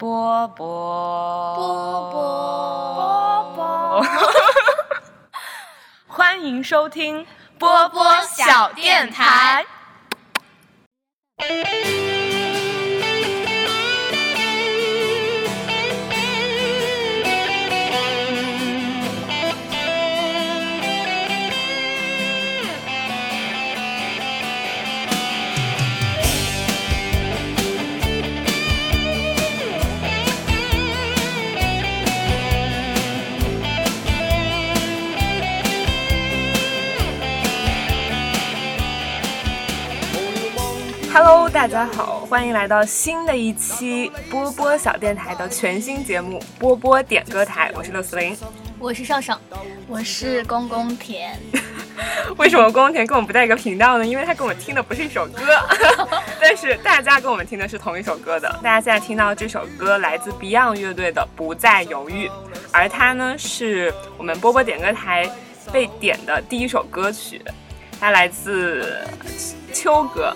波波波波波，欢迎收听波波小电台。Hello，大家好，欢迎来到新的一期波波小电台的全新节目《波波点歌台》，我是六四零。我是上上，我是公公田。为什么公公田跟我们不在一个频道呢？因为他跟我们听的不是一首歌，但是大家跟我们听的是同一首歌的。大家现在听到这首歌来自 Beyond 乐队的《不再犹豫》，而它呢是我们波波点歌台被点的第一首歌曲，它来自秋哥。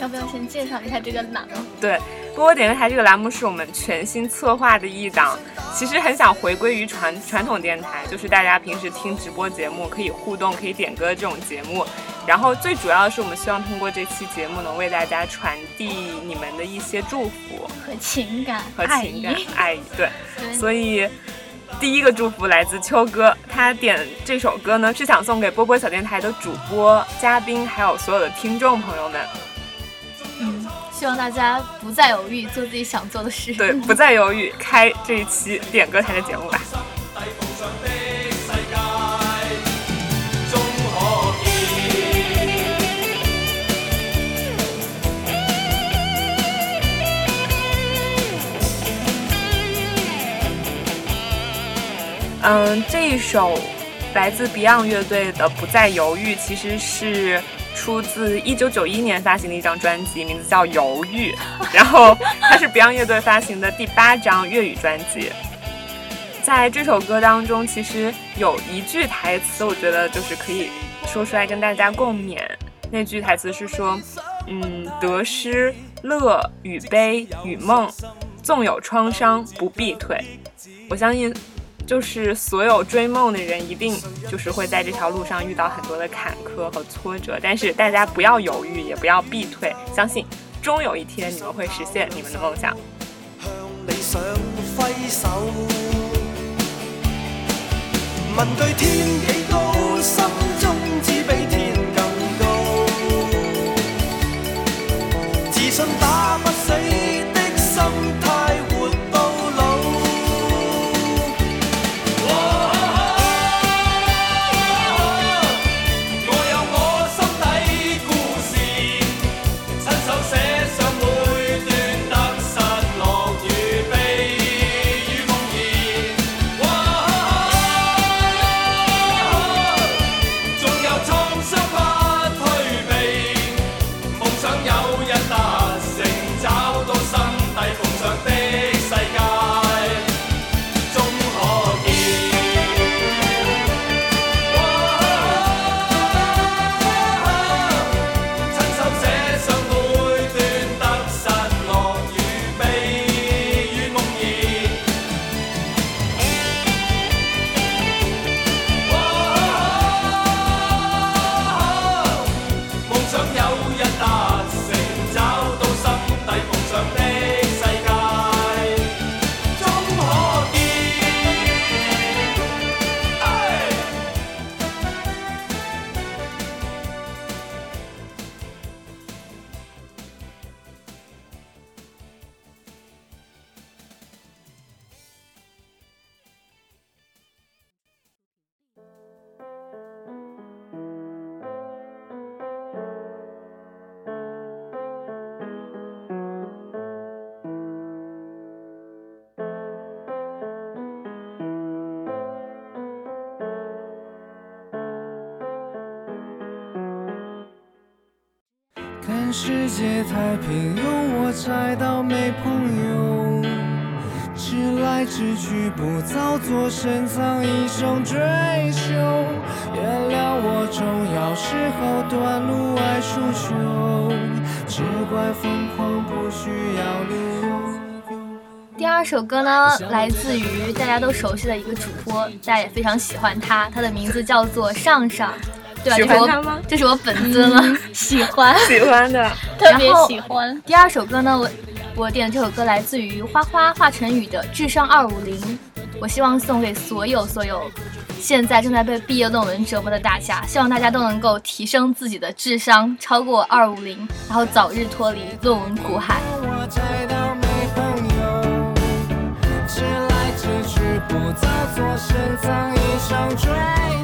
要不要先介绍一下这个栏目？对，波波点歌台这个栏目是我们全新策划的一档，其实很想回归于传传统电台，就是大家平时听直播节目可以互动、可以点歌的这种节目。然后最主要的是，我们希望通过这期节目能为大家传递你们的一些祝福和情感、和情感、爱意。对，所以第一个祝福来自秋哥，他点这首歌呢是想送给波波小电台的主播、嘉宾，还有所有的听众朋友们。嗯，希望大家不再犹豫，做自己想做的事。对，不再犹豫，开这一期点歌台的节目吧。嗯，这一首来自 Beyond 乐队的《不再犹豫》，其实是。出自一九九一年发行的一张专辑，名字叫《犹豫》，然后它是 Beyond 乐队发行的第八张粤语专辑。在这首歌当中，其实有一句台词，我觉得就是可以说出来跟大家共勉。那句台词是说：“嗯，得失、乐与悲与梦，纵有创伤不必退。”我相信。就是所有追梦的人，一定就是会在这条路上遇到很多的坎坷和挫折，但是大家不要犹豫，也不要避退，相信终有一天你们会实现你们的梦想。向理想挥手，问句天几高，心中只比天更高，自信打世界太平庸，我猜到没朋友。直来直去，不造作，深藏一种追求。原谅我重要时候短路爱输球，只怪疯狂不需要理由。第。二首歌呢，来自于大家都熟悉的一个主播，大家也非常喜欢他，他的名字叫做上上，对吧？喜欢他吗？这是我本尊了，喜欢 喜欢的，特别喜欢。第二首歌呢，我我点的这首歌来自于花花华晨宇的《智商二五零》，我希望送给所有所有现在正在被毕业论文折磨的大家，希望大家都能够提升自己的智商，超过二五零，然后早日脱离论文苦海。不再做深藏一生追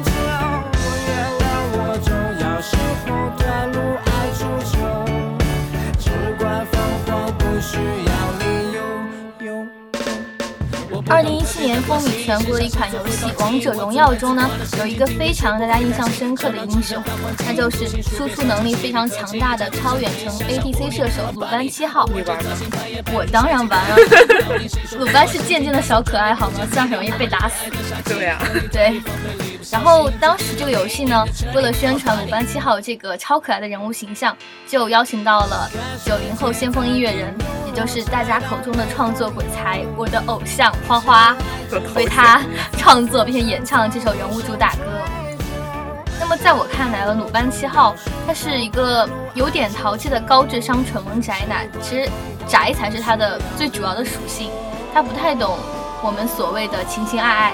二零一七年风靡全国的一款游戏《王者荣耀》中呢，有一个非常大家印象深刻的英雄，那就是输出能力非常强大的超远程 ADC 射手鲁班七号。你玩吗？我当然玩啊。鲁班是渐渐的小可爱，好吗？这样很容易被打死。对呀。对。然后当时这个游戏呢，为了宣传鲁班七号这个超可爱的人物形象，就邀请到了九零后先锋音乐人，也就是大家口中的创作鬼才，我的偶像花花，为他 创作并且演唱这首人物主打歌。那么在我看来呢，鲁班七号他是一个有点淘气的高智商蠢萌宅男，其实宅才是他的最主要的属性，他不太懂我们所谓的情情爱爱。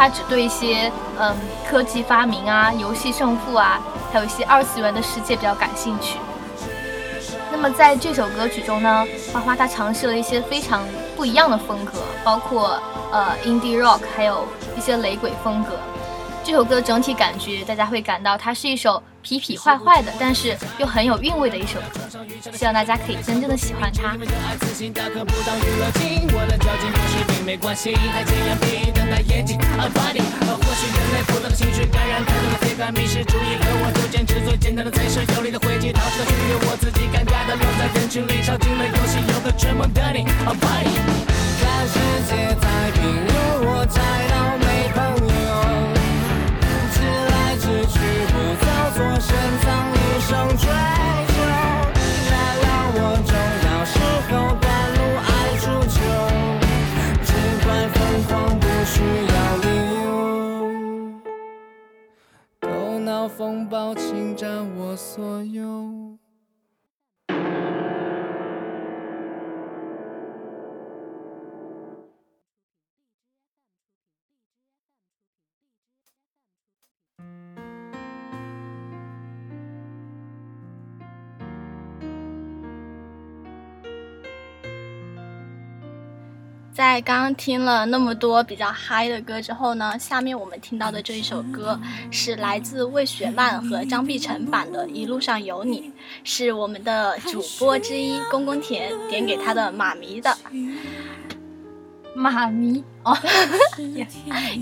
他只对一些嗯科技发明啊、游戏胜负啊，还有一些二次元的世界比较感兴趣。那么在这首歌曲中呢，花花他尝试了一些非常不一样的风格，包括呃 indie rock，还有一些雷鬼风格。这首歌整体感觉大家会感到它是一首。痞痞坏坏的，但是又很有韵味的一首歌，希望大家可以真正的喜欢它。我深藏一生追求，原谅我重要时候赶路爱出糗，尽管疯狂不需要理由，头脑风暴侵占我所有。在刚刚听了那么多比较嗨的歌之后呢，下面我们听到的这一首歌是来自魏雪曼和张碧晨版的《一路上有你》，是我们的主播之一公公田点给他的妈咪的。妈咪哦，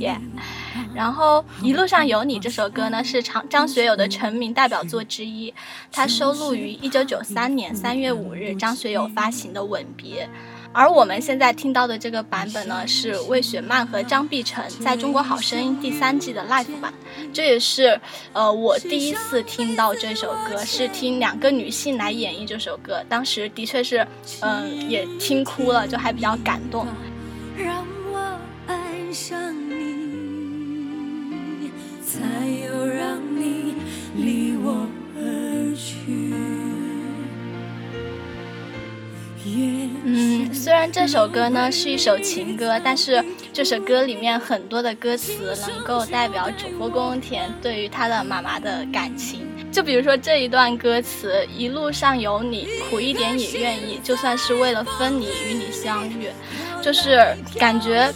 耶。然后《一路上有你》这首歌呢，是张张学友的成名代表作之一，它收录于一九九三年三月五日张学友发行的《吻别》。而我们现在听到的这个版本呢，是魏雪曼和张碧晨在中国好声音第三季的 live 版。这也是呃我第一次听到这首歌，是听两个女性来演绎这首歌，当时的确是嗯也听哭了，就还比较感动。让我爱上这首歌呢是一首情歌，但是这首歌里面很多的歌词能够代表主播宫田对于他的妈妈的感情。就比如说这一段歌词：“一路上有你，苦一点也愿意，就算是为了分离与你相遇。”就是感觉，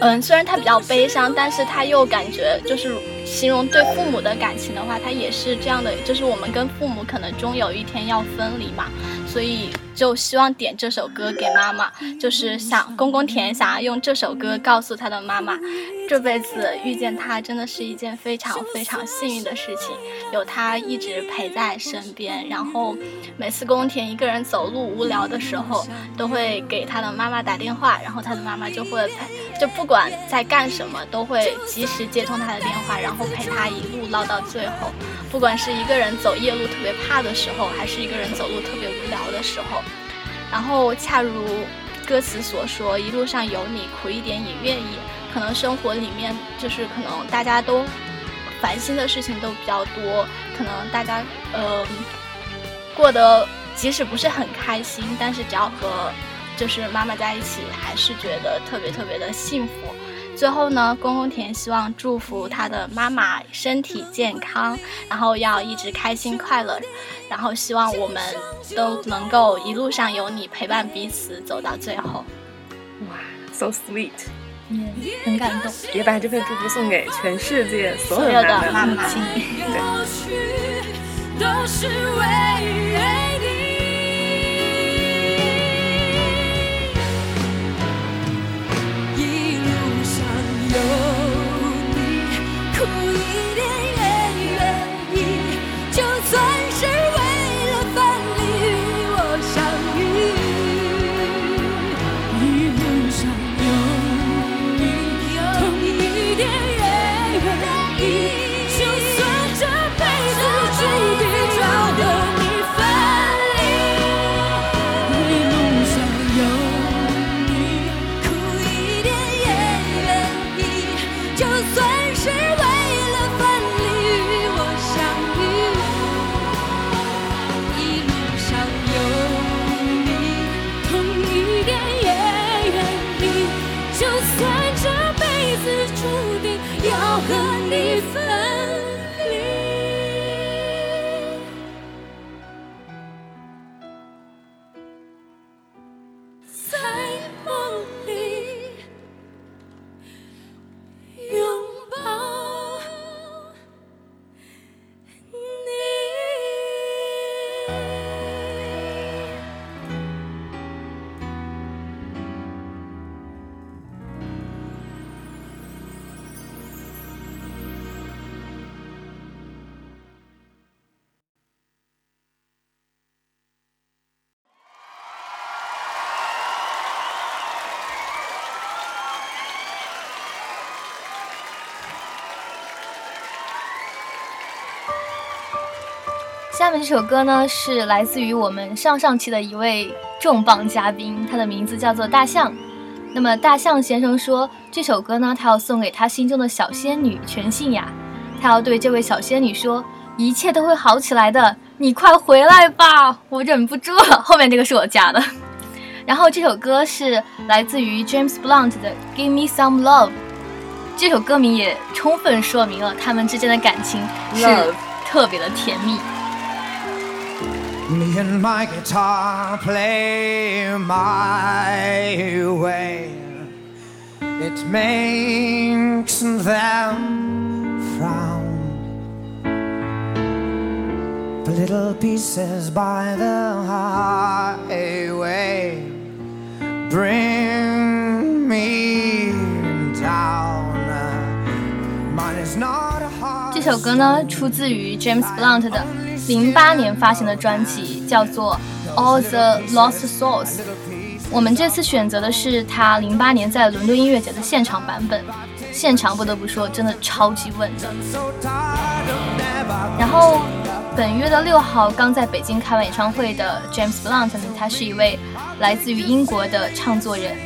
嗯，虽然他比较悲伤，但是他又感觉就是形容对父母的感情的话，他也是这样的，就是我们跟父母可能终有一天要分离嘛，所以。就希望点这首歌给妈妈，就是想公公田想要用这首歌告诉他的妈妈，这辈子遇见他真的是一件非常非常幸运的事情，有他一直陪在身边。然后每次公公田一个人走路无聊的时候，都会给他的妈妈打电话，然后他的妈妈就会陪，就不管在干什么，都会及时接通他的电话，然后陪他一路唠到最后。不管是一个人走夜路特别怕的时候，还是一个人走路特别无聊的时候。然后，恰如歌词所说，一路上有你，苦一点也愿意。可能生活里面就是可能大家都烦心的事情都比较多，可能大家呃过得即使不是很开心，但是只要和就是妈妈在一起，还是觉得特别特别的幸福。最后呢，公公田希望祝福他的妈妈身体健康，然后要一直开心快乐，然后希望我们都能够一路上有你陪伴彼此走到最后。哇，so sweet，嗯，很感动。也把这份祝福送给全世界所有的妈妈。your good. 下面这首歌呢，是来自于我们上上期的一位重磅嘉宾，他的名字叫做大象。那么大象先生说，这首歌呢，他要送给他心中的小仙女全信雅，他要对这位小仙女说，一切都会好起来的，你快回来吧，我忍不住了。后面这个是我加的。然后这首歌是来自于 James Blunt 的 Give Me Some Love，这首歌名也充分说明了他们之间的感情是特别的甜蜜。Me and my guitar play my way. It makes them frown. The little pieces by the highway bring me down. Mine is not a heart. 这首歌呢，出自于 James Blunt 的。 零八年发行的专辑叫做《All the Lost Souls》，我们这次选择的是他零八年在伦敦音乐节的现场版本。现场不得不说，真的超级稳的。然后本月的六号刚在北京开完演唱会的 James Blunt，他是一位来自于英国的唱作人。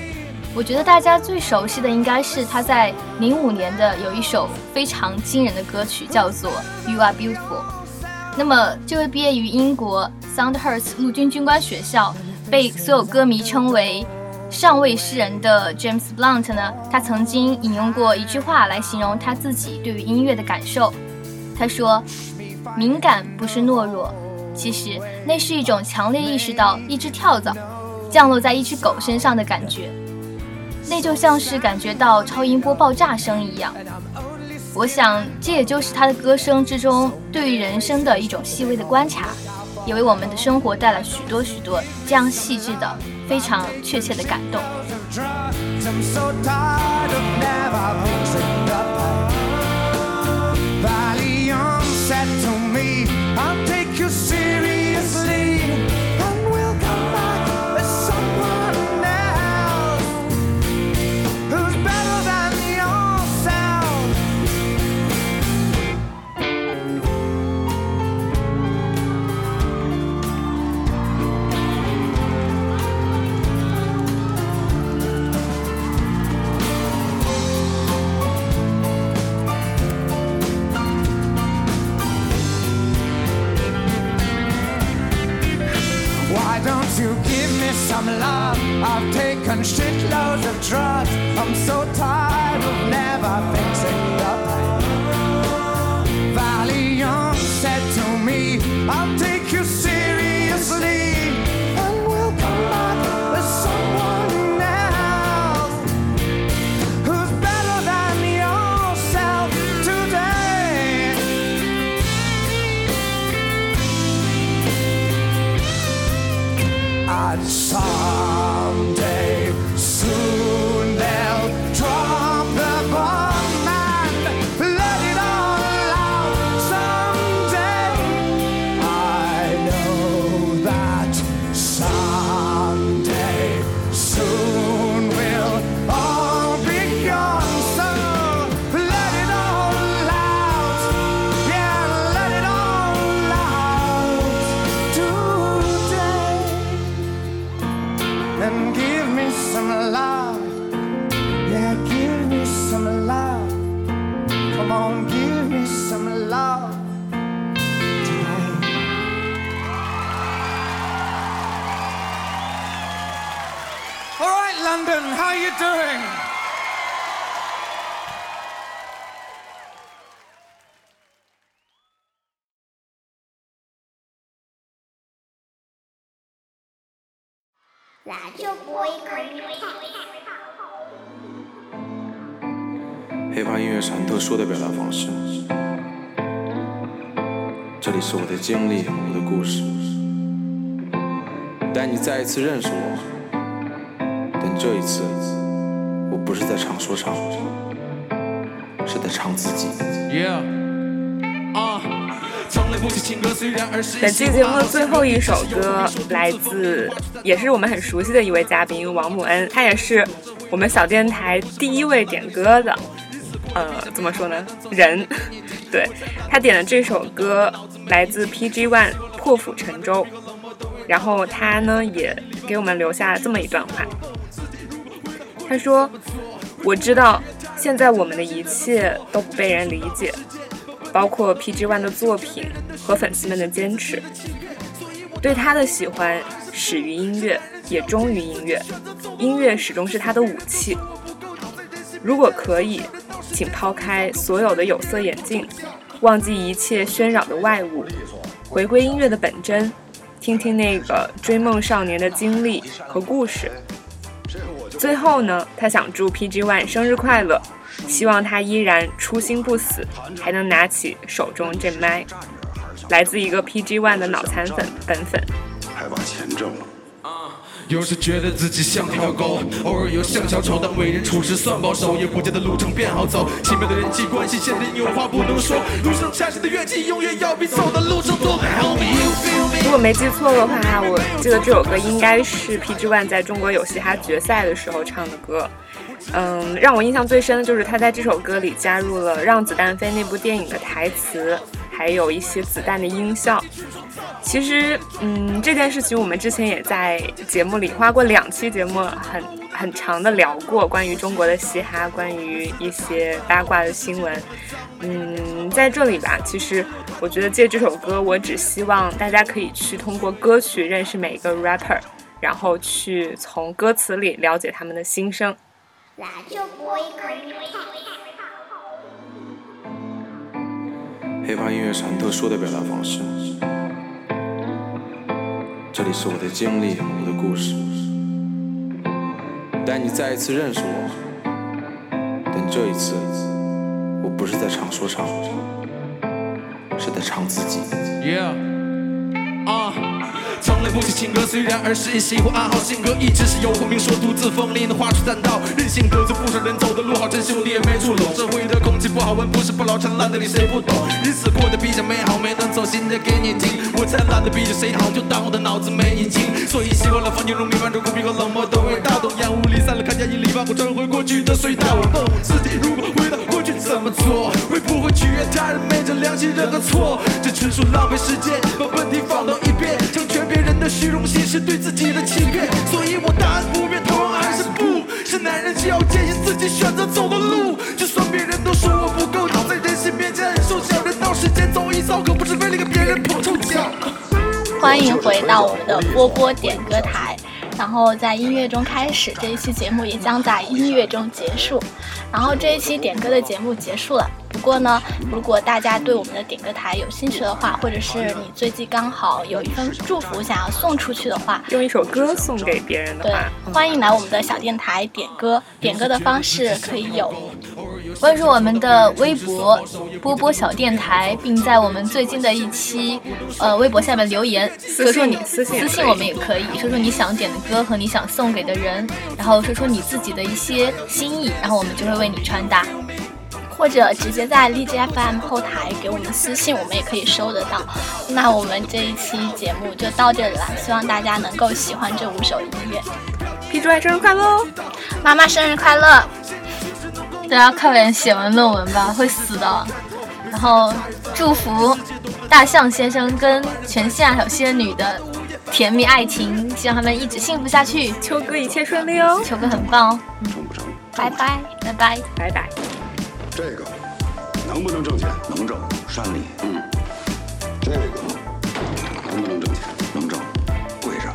我觉得大家最熟悉的应该是他在零五年的有一首非常惊人的歌曲，叫做《You Are Beautiful》。那么，这位毕业于英国 Soundhurst 陆军军官学校，被所有歌迷称为“上位诗人”的 James Blunt 呢？他曾经引用过一句话来形容他自己对于音乐的感受。他说：“敏感不是懦弱，其实那是一种强烈意识到一只跳蚤降落在一只狗身上的感觉，那就像是感觉到超音波爆炸声一样。”我想，这也就是他的歌声之中对于人生的一种细微的观察，也为我们的生活带来许多许多这样细致的、非常确切的感动。I've shitloads of drugs. 那就不会看。hiphop 音乐是很特殊的表达方式。这里是我的经历，我的故事，带你再一次认识我。但这一次，我不是在唱说唱，是在唱自己。Yeah，本期节目的最后一首歌来自，也是我们很熟悉的一位嘉宾王母恩，他也是我们小电台第一位点歌的，呃，怎么说呢？人，对他点的这首歌来自 PG One《破釜沉舟》，然后他呢也给我们留下了这么一段话，他说：“我知道现在我们的一切都不被人理解。”包括 PG One 的作品和粉丝们的坚持。对他的喜欢始于音乐，也忠于音乐，音乐始终是他的武器。如果可以，请抛开所有的有色眼镜，忘记一切喧扰的外物，回归音乐的本真，听听那个追梦少年的经历和故事。最后呢，他想祝 PG One 生日快乐，希望他依然初心不死，还能拿起手中这麦。来自一个 PG One 的脑残粉本粉。还把钱挣了。有时觉得自己像条狗，偶尔又像小丑，但为人处事算保守，也不见得路程变好走。奇妙的人际关系，现在有话不能说，路上产生的怨气，永远要比走的路程多。Help me, you feel me？如果没记错的话，我记得这首歌应该是 PG One 在中国有嘻哈决赛的时候唱的歌。嗯，让我印象最深的就是他在这首歌里加入了《让子弹飞》那部电影的台词，还有一些子弹的音效。其实，嗯，这件事情我们之前也在节目里花过两期节目很很长的聊过，关于中国的嘻哈，关于一些八卦的新闻。嗯，在这里吧，其实我觉得借这首歌，我只希望大家可以去通过歌曲认识每一个 rapper，然后去从歌词里了解他们的心声。那就不会黑。怕音乐是很特殊的表达方式。这里是我的经历，我的故事，带你再一次认识我。但这一次，我不是在唱说唱，是在唱自己。不写情歌，虽然儿时也喜欢暗号，性格一直是有孔明说独自锋利的画出三道，任性得罪不少人走的路好，真兄弟也没处拢。社会的空气不好闻，不是不老陈烂的你谁不懂？日子过得比较美好，没能走心的给你听。我才懒得比着谁好，就当我的脑子没你精。所以习惯了放进入弥漫着孤僻和冷漠的味道，等烟雾离散了，看见一里把我穿回过去的隧道。我问我自己，如果回到过去怎么做？会不会取悦他人，昧着良心认个错？这纯属浪费时间，把问题放到一边，成全别人的虚荣心是对自己的欺骗。所以我答案不变，同样还是不是男人就要坚信自己选择走的路，就算别人都说我不够好，在人心面前很瘦小，人到世间走一遭，可不是为了给别人捧臭脚。欢迎回到我们的波波点歌台。然后在音乐中开始，这一期节目也将在音乐中结束。然后这一期点歌的节目结束了。不过呢，如果大家对我们的点歌台有兴趣的话，或者是你最近刚好有一份祝福想要送出去的话，用一首歌送给别人的对话，，欢迎来我们的小电台点歌。点歌的方式可以有关注我们的微博“波波小电台”，并在我们最近的一期呃微博下面留言，说说你私信私信我们也可以，说说你想点的歌和你想送给的人，然后说说你自己的一些心意，然后我们就会为你穿搭。或者直接在荔枝 FM 后台给我们私信，我们也可以收得到。那我们这一期节目就到这里了，希望大家能够喜欢这五首音乐。皮主爱生日快乐哦！妈妈生日快乐！大家快点写完论文吧，会死的。然后祝福大象先生跟全夏小仙女的甜蜜爱情，希望他们一直幸福下去。秋哥一切顺利哦！秋哥很棒哦，成不成？拜拜。拜拜。拜拜。这个能不能挣钱？能挣，山里。嗯。这个能不能挣钱？能挣，跪着。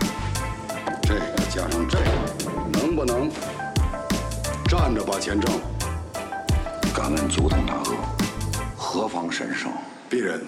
这个加上这个，能不能站着把钱挣？敢问足坛大哥，何方神圣？鄙人。